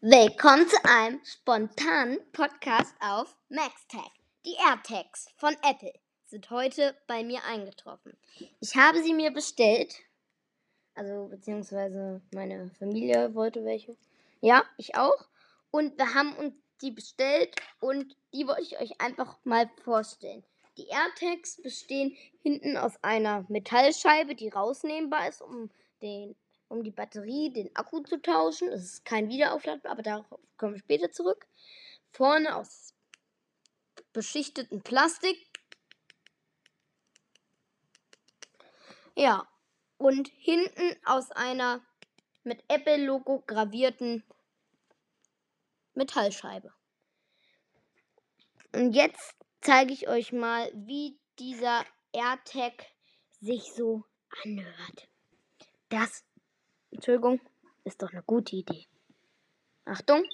Willkommen zu einem spontanen Podcast auf MaxTag. Die AirTags von Apple sind heute bei mir eingetroffen. Ich habe sie mir bestellt. Also, beziehungsweise meine Familie wollte welche. Ja, ich auch. Und wir haben uns die bestellt und die wollte ich euch einfach mal vorstellen. Die AirTags bestehen hinten aus einer Metallscheibe, die rausnehmbar ist, um, den, um die Batterie, den Akku zu tauschen. Es ist kein Wiederaufladbar, aber darauf kommen wir später zurück. Vorne aus beschichteten Plastik. Ja, und hinten aus einer mit Apple-Logo gravierten Metallscheibe. Und jetzt zeige ich euch mal, wie dieser AirTag sich so anhört. Das, Entschuldigung, ist doch eine gute Idee. Achtung.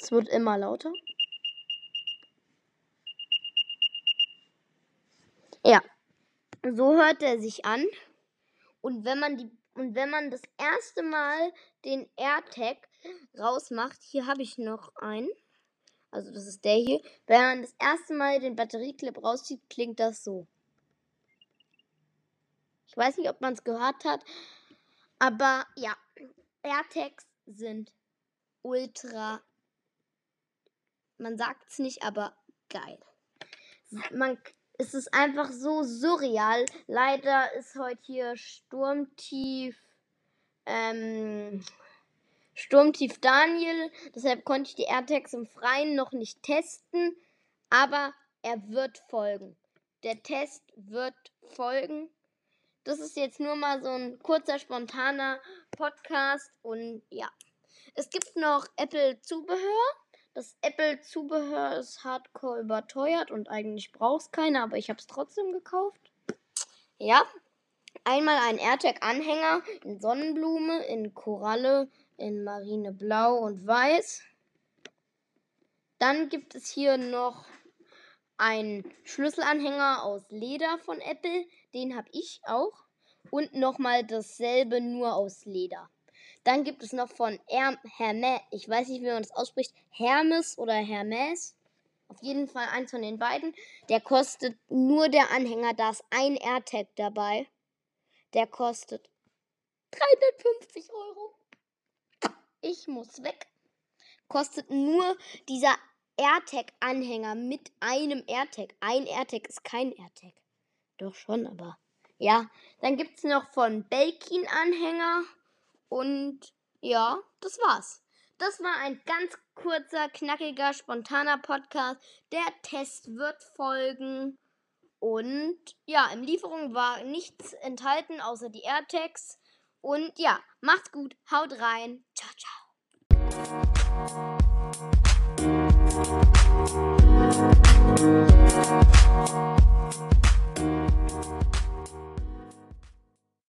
Es wird immer lauter. Ja, so hört er sich an. Und wenn man die und wenn man das erste Mal den AirTag rausmacht, hier habe ich noch einen. Also das ist der hier. Wenn man das erste Mal den Batterieclip rauszieht, klingt das so. Ich weiß nicht, ob man es gehört hat. Aber ja, AirTags sind ultra. Man sagt es nicht, aber geil. Man, es ist einfach so surreal. Leider ist heute hier Sturmtief. Ähm, Sturmtief Daniel. Deshalb konnte ich die AirTags im Freien noch nicht testen. Aber er wird folgen. Der Test wird folgen. Das ist jetzt nur mal so ein kurzer, spontaner Podcast. Und ja. Es gibt noch Apple-Zubehör. Das Apple-Zubehör ist hardcore überteuert und eigentlich braucht es keiner, aber ich habe es trotzdem gekauft. Ja. Einmal ein AirTag-Anhänger in Sonnenblume, in Koralle, in Marineblau und Weiß. Dann gibt es hier noch einen Schlüsselanhänger aus Leder von Apple. Den habe ich auch. Und nochmal dasselbe nur aus Leder. Dann gibt es noch von Hermes, ich weiß nicht, wie man das ausspricht, Hermes oder Hermes. Auf jeden Fall eins von den beiden. Der kostet nur der Anhänger, da ist ein AirTag dabei. Der kostet 350 Euro. Ich muss weg. Kostet nur dieser AirTag-Anhänger mit einem AirTag. Ein AirTag ist kein AirTag. Doch schon, aber ja. Dann gibt es noch von Belkin Anhänger. Und ja, das war's. Das war ein ganz kurzer, knackiger, spontaner Podcast. Der Test wird folgen. Und ja, im Lieferung war nichts enthalten außer die AirTags. Und ja, macht's gut, haut rein. Ciao, ciao. thank you